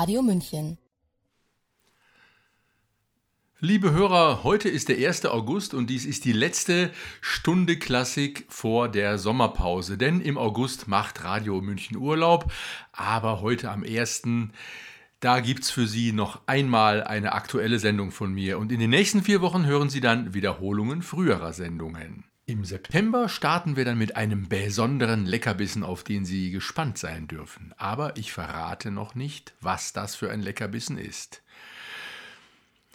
Radio München. Liebe Hörer, heute ist der 1. August und dies ist die letzte Stunde Klassik vor der Sommerpause. Denn im August macht Radio München Urlaub, aber heute am 1. Da gibt es für Sie noch einmal eine aktuelle Sendung von mir und in den nächsten vier Wochen hören Sie dann Wiederholungen früherer Sendungen. Im September starten wir dann mit einem besonderen Leckerbissen, auf den Sie gespannt sein dürfen. Aber ich verrate noch nicht, was das für ein Leckerbissen ist.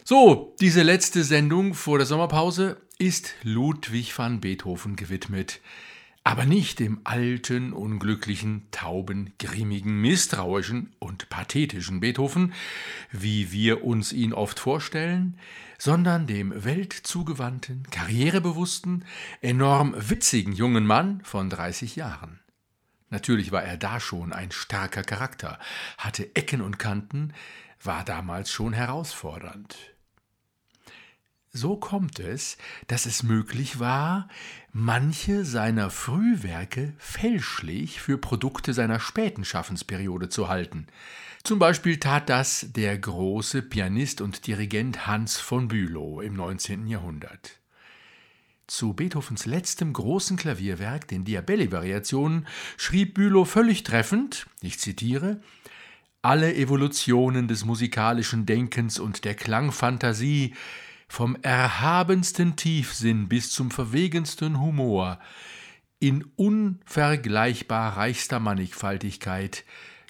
So, diese letzte Sendung vor der Sommerpause ist Ludwig van Beethoven gewidmet aber nicht dem alten, unglücklichen, tauben, grimmigen, misstrauischen und pathetischen Beethoven, wie wir uns ihn oft vorstellen, sondern dem weltzugewandten, karrierebewussten, enorm witzigen jungen Mann von 30 Jahren. Natürlich war er da schon ein starker Charakter, hatte Ecken und Kanten, war damals schon herausfordernd. So kommt es, dass es möglich war, manche seiner Frühwerke fälschlich für Produkte seiner späten Schaffensperiode zu halten. Zum Beispiel tat das der große Pianist und Dirigent Hans von Bülow im 19. Jahrhundert. Zu Beethovens letztem großen Klavierwerk, den Diabelli-Variationen, schrieb Bülow völlig treffend, ich zitiere, alle Evolutionen des musikalischen Denkens und der Klangfantasie vom erhabensten Tiefsinn bis zum verwegensten Humor, in unvergleichbar reichster Mannigfaltigkeit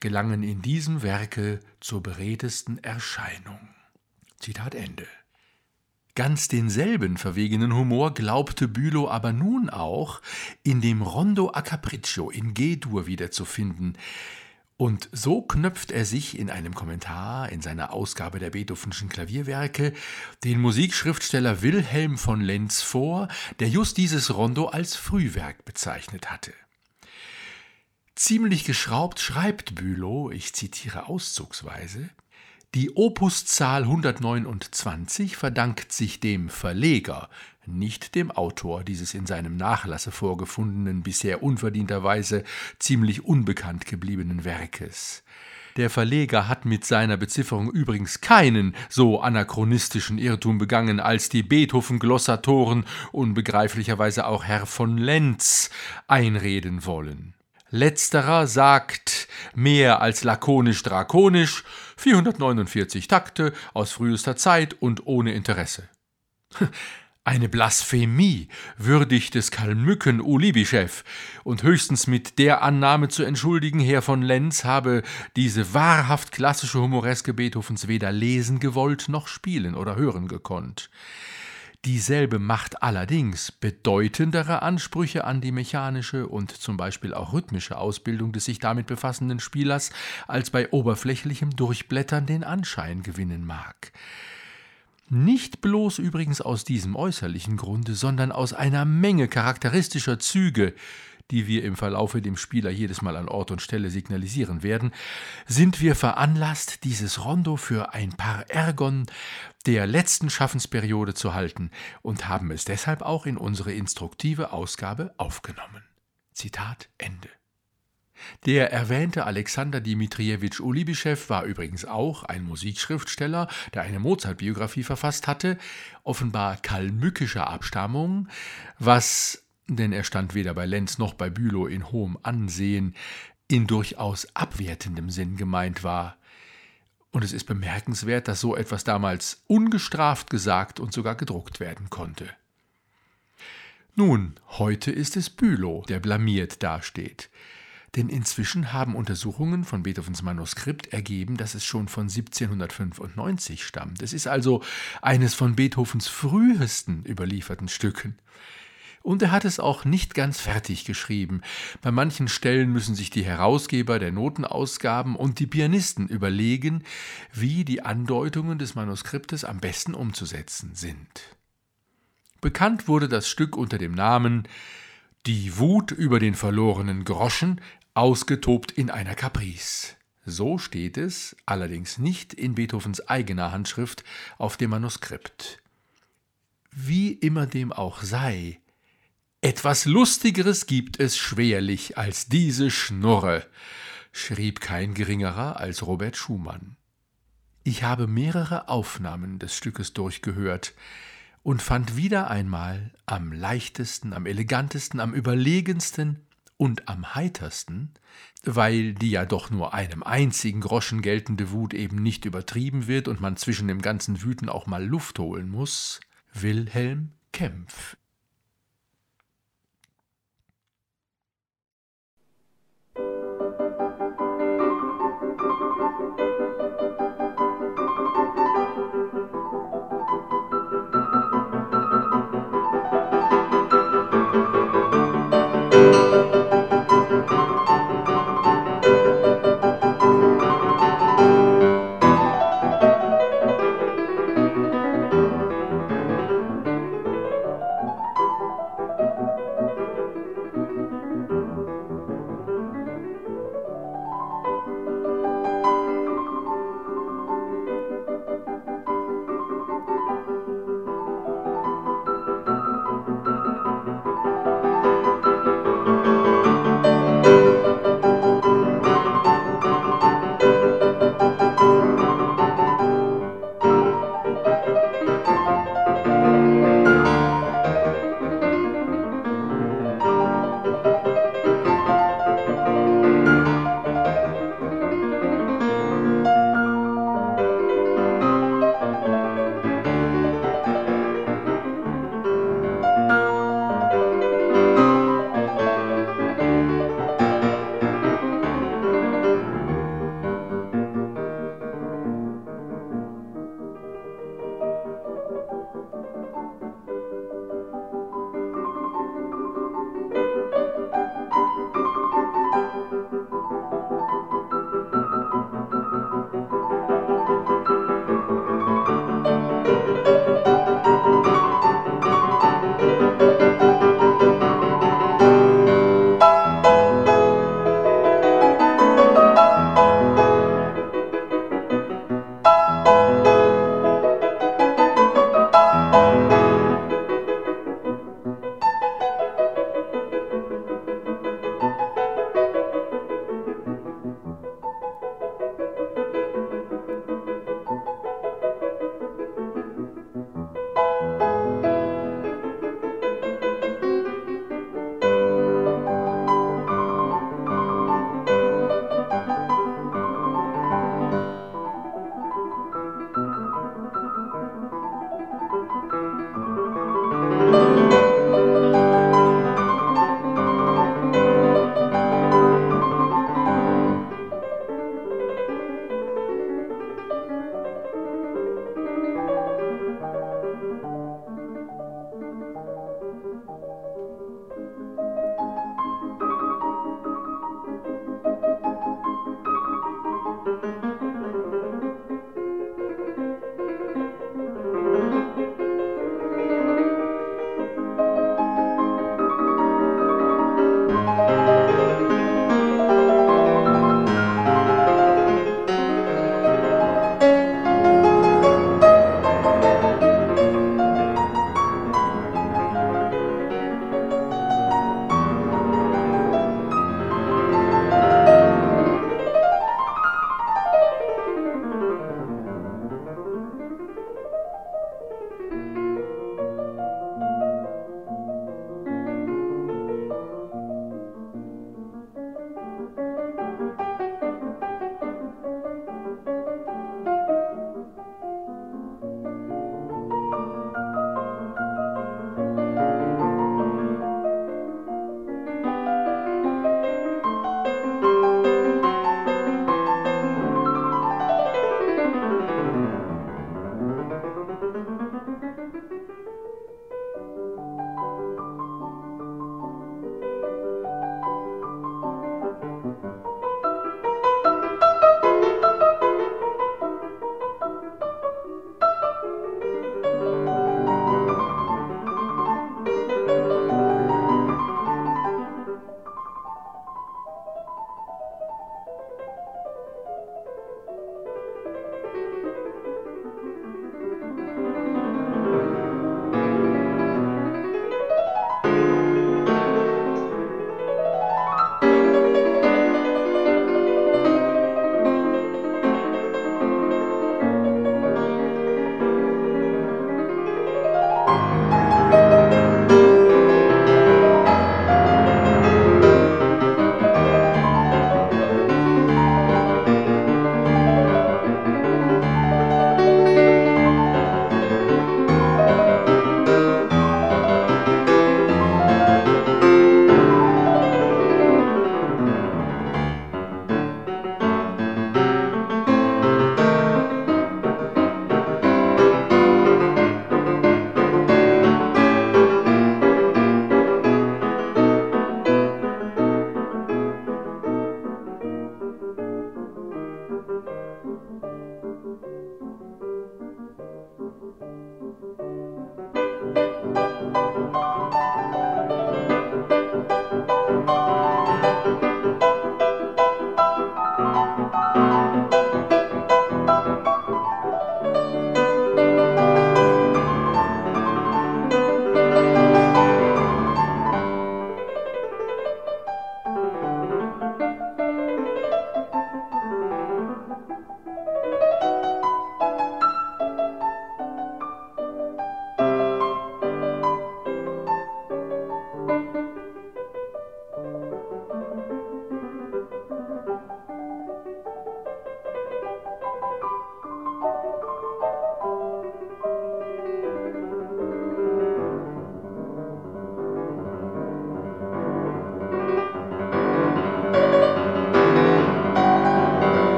gelangen in diesem Werke zur beredtesten Erscheinung. Zitat Ende. Ganz denselben verwegenen Humor glaubte Bülow aber nun auch in dem Rondo a Capriccio in G-Dur wiederzufinden, und so knöpft er sich in einem Kommentar in seiner Ausgabe der Beethovenschen Klavierwerke den Musikschriftsteller Wilhelm von Lenz vor, der just dieses Rondo als Frühwerk bezeichnet hatte. Ziemlich geschraubt schreibt Bülow, ich zitiere auszugsweise, die Opuszahl 129 verdankt sich dem Verleger, nicht dem Autor dieses in seinem Nachlasse vorgefundenen, bisher unverdienterweise ziemlich unbekannt gebliebenen Werkes. Der Verleger hat mit seiner Bezifferung übrigens keinen so anachronistischen Irrtum begangen, als die Beethoven-Glossatoren, unbegreiflicherweise auch Herr von Lenz, einreden wollen. Letzterer sagt mehr als lakonisch drakonisch 449 Takte aus frühester Zeit und ohne Interesse. Eine Blasphemie würdig des Kalmücken Ulibischew und höchstens mit der Annahme zu entschuldigen, Herr von Lenz habe diese wahrhaft klassische Humoreske Beethovens weder lesen gewollt noch spielen oder hören gekonnt. Dieselbe macht allerdings bedeutendere Ansprüche an die mechanische und zum Beispiel auch rhythmische Ausbildung des sich damit befassenden Spielers, als bei oberflächlichem Durchblättern den Anschein gewinnen mag. Nicht bloß übrigens aus diesem äußerlichen Grunde, sondern aus einer Menge charakteristischer Züge, die wir im Verlaufe dem Spieler jedes Mal an Ort und Stelle signalisieren werden, sind wir veranlasst, dieses Rondo für ein paar Ergon der letzten Schaffensperiode zu halten und haben es deshalb auch in unsere instruktive Ausgabe aufgenommen. Zitat Ende. Der erwähnte Alexander Dmitriewitsch Ulibischew war übrigens auch ein Musikschriftsteller, der eine Mozart-Biografie verfasst hatte, offenbar kalmückischer Abstammung, was denn er stand weder bei Lenz noch bei Bülow in hohem Ansehen, in durchaus abwertendem Sinn gemeint war. Und es ist bemerkenswert, dass so etwas damals ungestraft gesagt und sogar gedruckt werden konnte. Nun, heute ist es Bülow, der blamiert dasteht. Denn inzwischen haben Untersuchungen von Beethovens Manuskript ergeben, dass es schon von 1795 stammt. Es ist also eines von Beethovens frühesten überlieferten Stücken. Und er hat es auch nicht ganz fertig geschrieben. Bei manchen Stellen müssen sich die Herausgeber der Notenausgaben und die Pianisten überlegen, wie die Andeutungen des Manuskriptes am besten umzusetzen sind. Bekannt wurde das Stück unter dem Namen Die Wut über den verlorenen Groschen, ausgetobt in einer Caprice. So steht es, allerdings nicht in Beethovens eigener Handschrift auf dem Manuskript. Wie immer dem auch sei, etwas Lustigeres gibt es schwerlich als diese Schnurre, schrieb kein geringerer als Robert Schumann. Ich habe mehrere Aufnahmen des Stückes durchgehört und fand wieder einmal am leichtesten, am elegantesten, am überlegensten und am heitersten, weil die ja doch nur einem einzigen Groschen geltende Wut eben nicht übertrieben wird und man zwischen dem ganzen Wüten auch mal Luft holen muss, Wilhelm Kempf.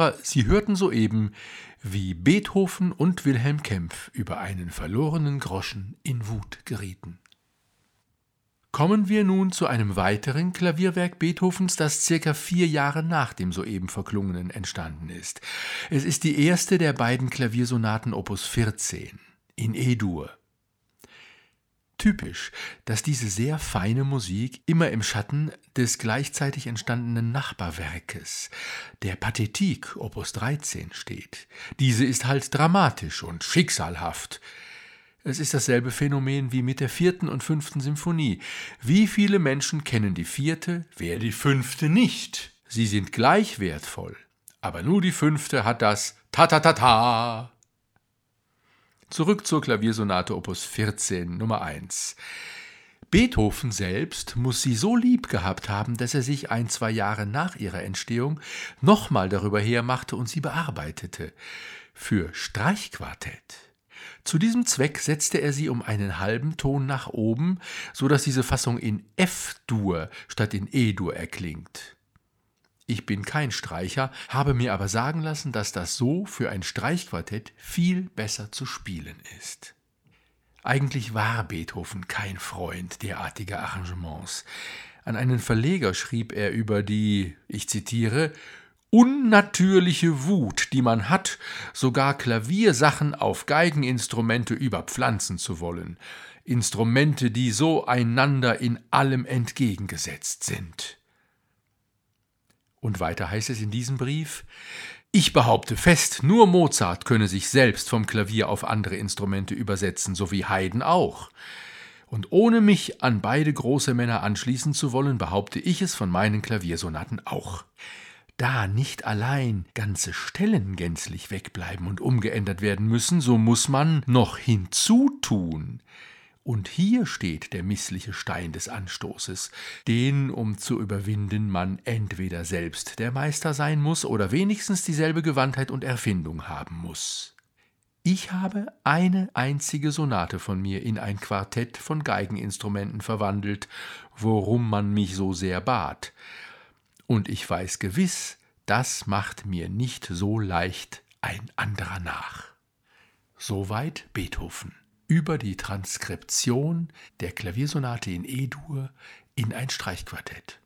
Hörer, Sie hörten soeben, wie Beethoven und Wilhelm Kempf über einen verlorenen Groschen in Wut gerieten. Kommen wir nun zu einem weiteren Klavierwerk Beethovens, das circa vier Jahre nach dem soeben verklungenen entstanden ist. Es ist die erste der beiden Klaviersonaten Opus 14 in E-Dur. Typisch, dass diese sehr feine Musik immer im Schatten des gleichzeitig entstandenen Nachbarwerkes, der Pathetik Opus 13 steht. Diese ist halt dramatisch und schicksalhaft. Es ist dasselbe Phänomen wie mit der vierten und fünften Symphonie. Wie viele Menschen kennen die vierte, wer die fünfte nicht? Sie sind gleich wertvoll, aber nur die fünfte hat das Ta-ta-ta-ta. Zurück zur Klaviersonate Opus 14 Nummer 1. Beethoven selbst muss sie so lieb gehabt haben, dass er sich ein, zwei Jahre nach ihrer Entstehung nochmal darüber hermachte und sie bearbeitete. Für Streichquartett. Zu diesem Zweck setzte er sie um einen halben Ton nach oben, so dass diese Fassung in F-Dur statt in E-Dur erklingt. Ich bin kein Streicher, habe mir aber sagen lassen, dass das so für ein Streichquartett viel besser zu spielen ist. Eigentlich war Beethoven kein Freund derartiger Arrangements. An einen Verleger schrieb er über die, ich zitiere, unnatürliche Wut, die man hat, sogar Klaviersachen auf Geigeninstrumente überpflanzen zu wollen, Instrumente, die so einander in allem entgegengesetzt sind. Und weiter heißt es in diesem Brief, ich behaupte fest, nur Mozart könne sich selbst vom Klavier auf andere Instrumente übersetzen, so wie Haydn auch. Und ohne mich an beide große Männer anschließen zu wollen, behaupte ich es von meinen Klaviersonaten auch. Da nicht allein ganze Stellen gänzlich wegbleiben und umgeändert werden müssen, so muss man noch hinzutun, und hier steht der missliche Stein des Anstoßes, den, um zu überwinden, man entweder selbst der Meister sein muss oder wenigstens dieselbe Gewandtheit und Erfindung haben muss. Ich habe eine einzige Sonate von mir in ein Quartett von Geigeninstrumenten verwandelt, worum man mich so sehr bat. Und ich weiß gewiss, das macht mir nicht so leicht ein anderer nach. Soweit Beethoven über die Transkription der Klaviersonate in E-Dur in ein Streichquartett.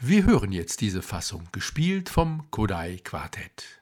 Wir hören jetzt diese Fassung, gespielt vom Kodai Quartett.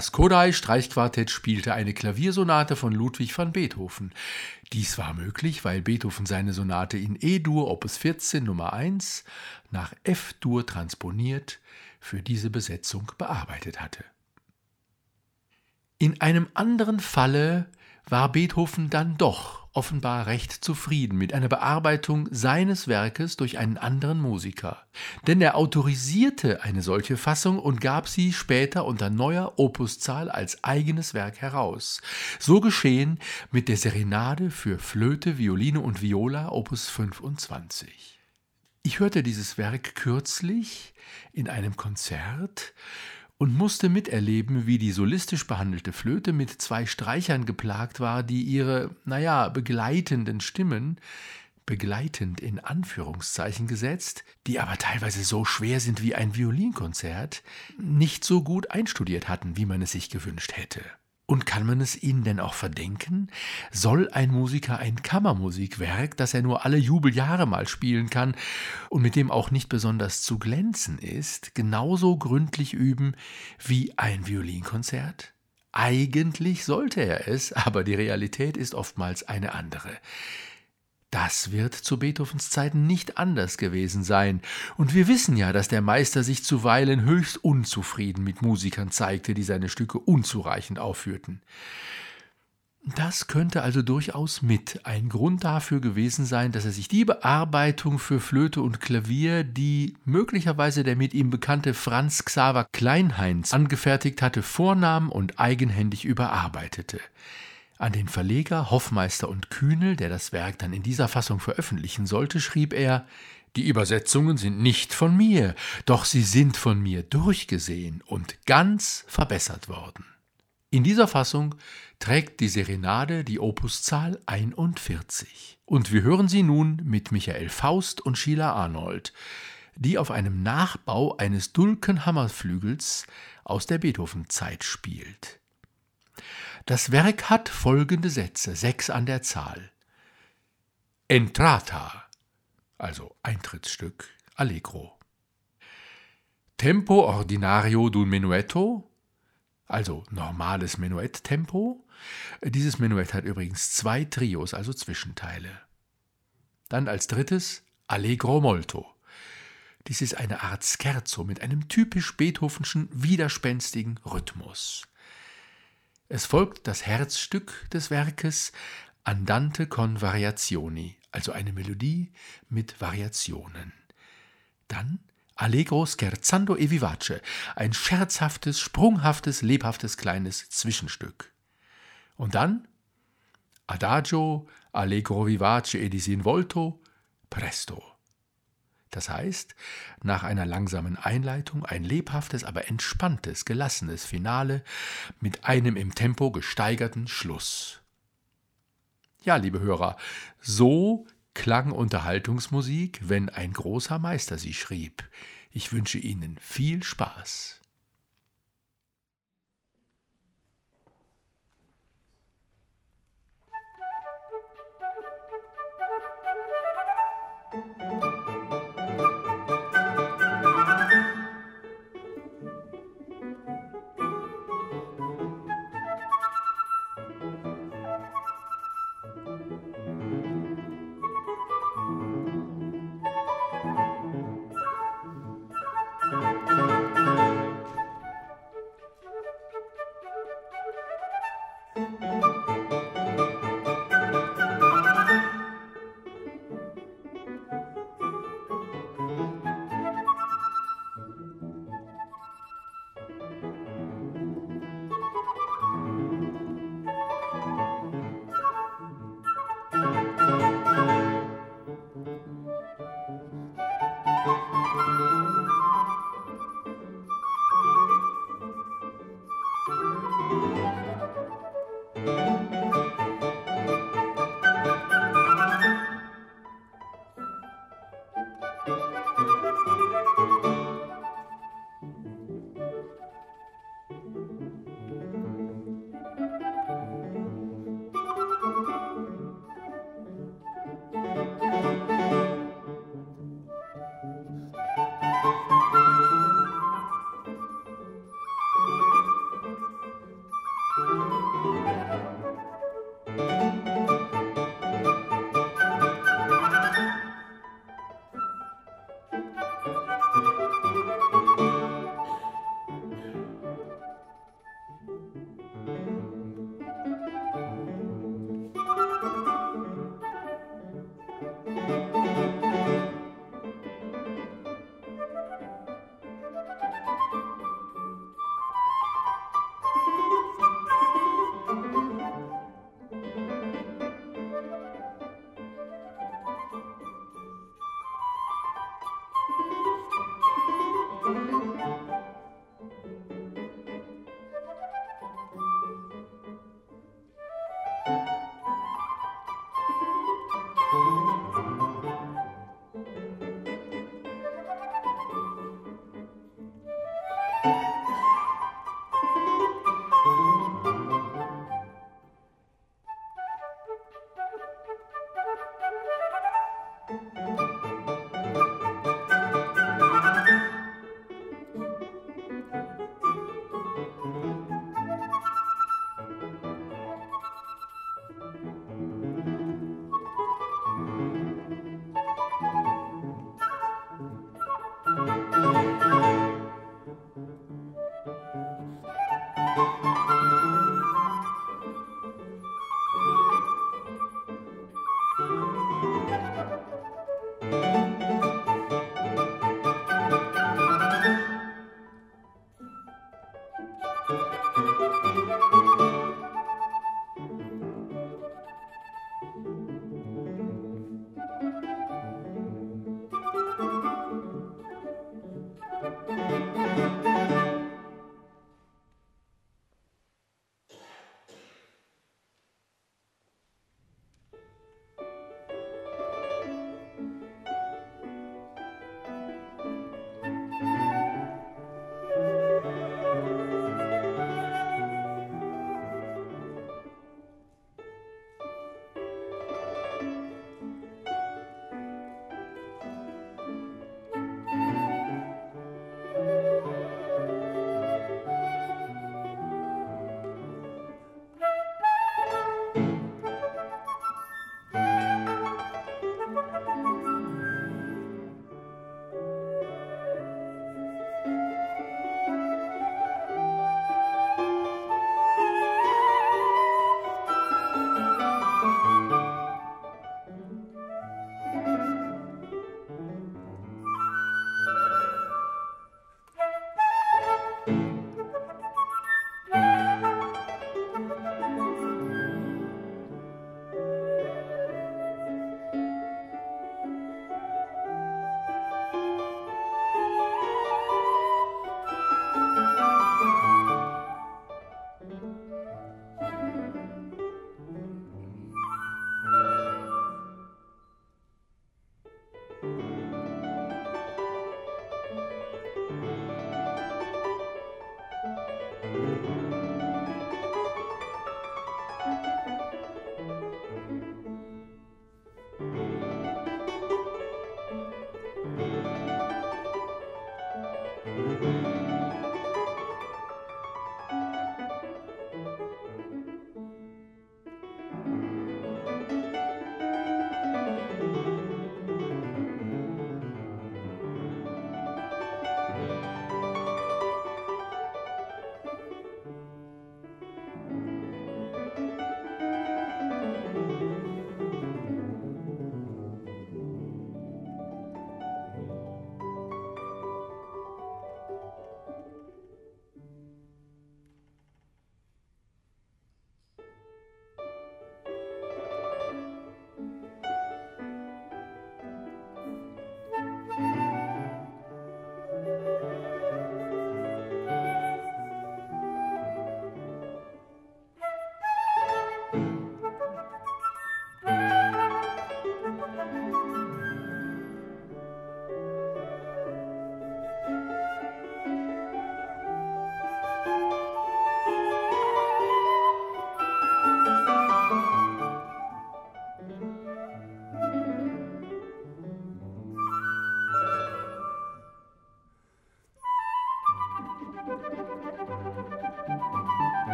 Das Kodai-Streichquartett spielte eine Klaviersonate von Ludwig van Beethoven. Dies war möglich, weil Beethoven seine Sonate in E-Dur Opus 14 Nummer 1 nach F-Dur transponiert für diese Besetzung bearbeitet hatte. In einem anderen Falle war Beethoven dann doch offenbar recht zufrieden mit einer Bearbeitung seines Werkes durch einen anderen Musiker. Denn er autorisierte eine solche Fassung und gab sie später unter neuer Opuszahl als eigenes Werk heraus. So geschehen mit der Serenade für Flöte, Violine und Viola Opus 25. Ich hörte dieses Werk kürzlich in einem Konzert und musste miterleben, wie die solistisch behandelte Flöte mit zwei Streichern geplagt war, die ihre, naja, begleitenden Stimmen, begleitend in Anführungszeichen gesetzt, die aber teilweise so schwer sind wie ein Violinkonzert, nicht so gut einstudiert hatten, wie man es sich gewünscht hätte. Und kann man es ihnen denn auch verdenken? Soll ein Musiker ein Kammermusikwerk, das er nur alle Jubeljahre mal spielen kann und mit dem auch nicht besonders zu glänzen ist, genauso gründlich üben wie ein Violinkonzert? Eigentlich sollte er es, aber die Realität ist oftmals eine andere. Das wird zu Beethovens Zeiten nicht anders gewesen sein, und wir wissen ja, dass der Meister sich zuweilen höchst unzufrieden mit Musikern zeigte, die seine Stücke unzureichend aufführten. Das könnte also durchaus mit ein Grund dafür gewesen sein, dass er sich die Bearbeitung für Flöte und Klavier, die möglicherweise der mit ihm bekannte Franz Xaver Kleinheinz angefertigt hatte, vornahm und eigenhändig überarbeitete. An den Verleger Hoffmeister und Kühnel, der das Werk dann in dieser Fassung veröffentlichen sollte, schrieb er Die Übersetzungen sind nicht von mir, doch sie sind von mir durchgesehen und ganz verbessert worden. In dieser Fassung trägt die Serenade die Opuszahl 41. Und wir hören sie nun mit Michael Faust und Sheila Arnold, die auf einem Nachbau eines Dulkenhammerflügels aus der Beethoven-Zeit spielt. Das Werk hat folgende Sätze, sechs an der Zahl. Entrata, also Eintrittsstück, Allegro. Tempo ordinario d'un menuetto, also normales Menuett-Tempo. Dieses Menuett hat übrigens zwei Trios, also Zwischenteile. Dann als drittes Allegro molto. Dies ist eine Art Scherzo mit einem typisch beethovenschen, widerspenstigen Rhythmus. Es folgt das Herzstück des Werkes Andante con Variazioni, also eine Melodie mit Variationen. Dann Allegro scherzando e vivace, ein scherzhaftes, sprunghaftes, lebhaftes kleines Zwischenstück. Und dann Adagio, Allegro vivace e disinvolto, presto. Das heißt, nach einer langsamen Einleitung ein lebhaftes, aber entspanntes, gelassenes Finale mit einem im Tempo gesteigerten Schluss. Ja, liebe Hörer, so klang Unterhaltungsmusik, wenn ein großer Meister sie schrieb. Ich wünsche Ihnen viel Spaß.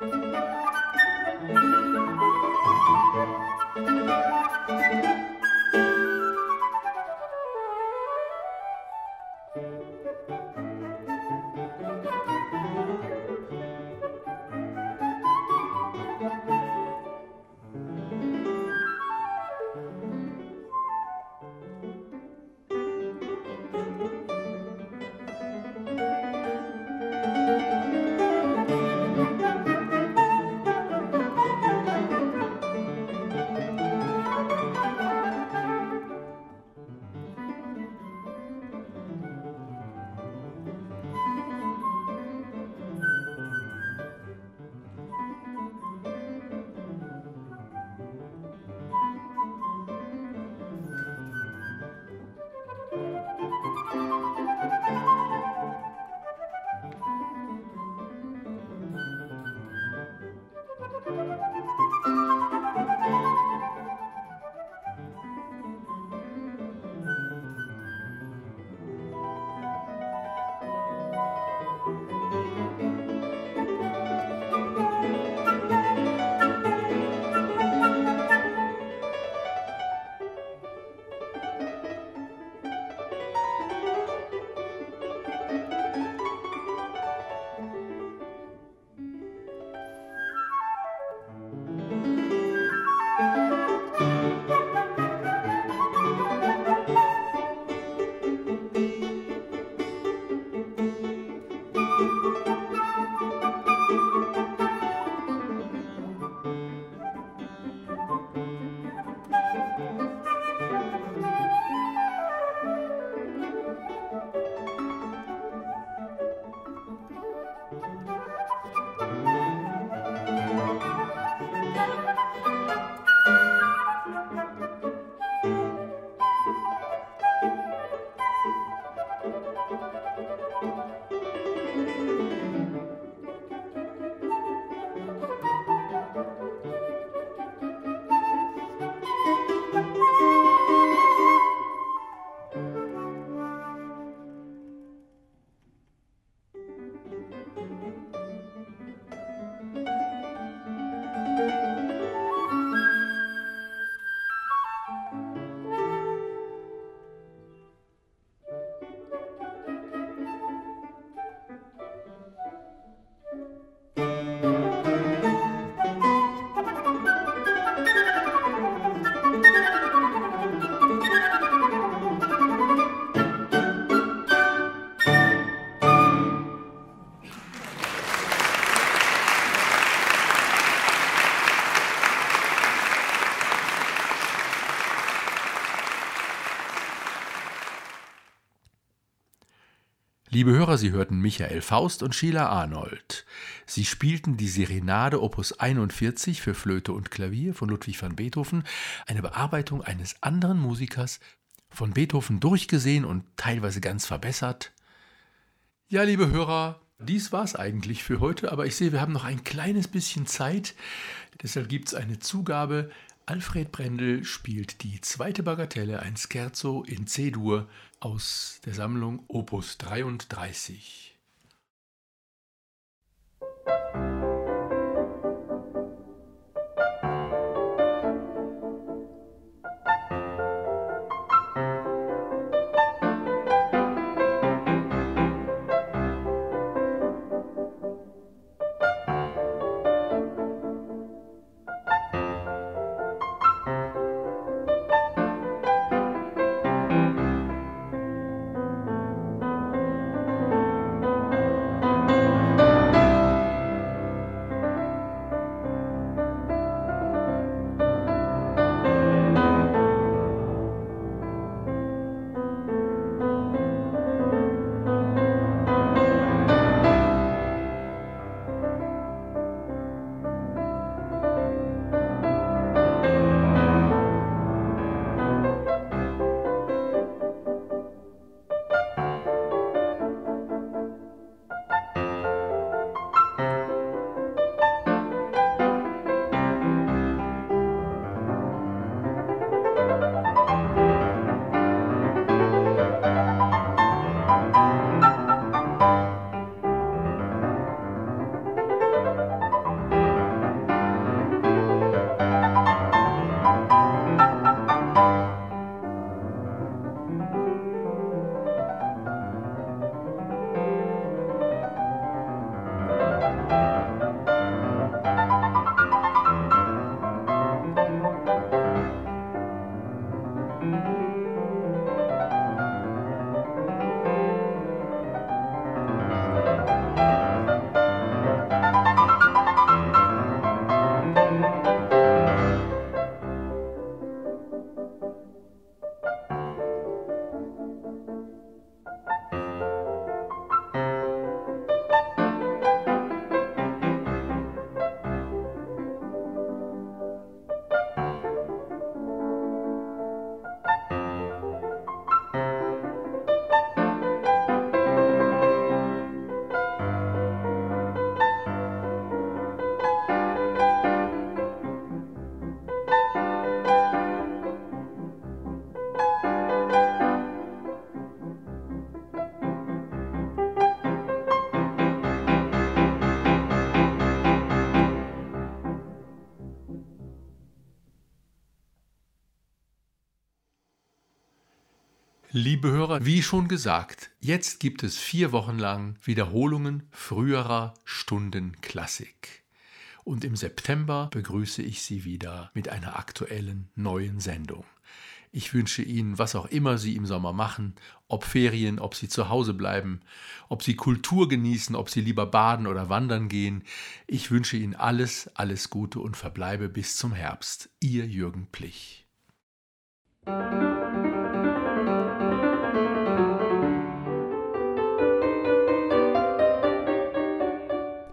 Música Liebe Hörer, Sie hörten Michael Faust und Sheila Arnold. Sie spielten die Serenade Opus 41 für Flöte und Klavier von Ludwig van Beethoven, eine Bearbeitung eines anderen Musikers, von Beethoven durchgesehen und teilweise ganz verbessert. Ja, liebe Hörer, dies war's eigentlich für heute, aber ich sehe, wir haben noch ein kleines bisschen Zeit. Deshalb gibt es eine Zugabe. Alfred Brendel spielt die zweite Bagatelle, ein Scherzo in C-Dur aus der Sammlung Opus 33. Liebe Hörer, wie schon gesagt, jetzt gibt es vier Wochen lang Wiederholungen früherer Stunden Klassik. Und im September begrüße ich Sie wieder mit einer aktuellen neuen Sendung. Ich wünsche Ihnen, was auch immer Sie im Sommer machen, ob Ferien, ob Sie zu Hause bleiben, ob Sie Kultur genießen, ob Sie lieber baden oder wandern gehen. Ich wünsche Ihnen alles, alles Gute und verbleibe bis zum Herbst. Ihr Jürgen Plich.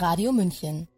Radio München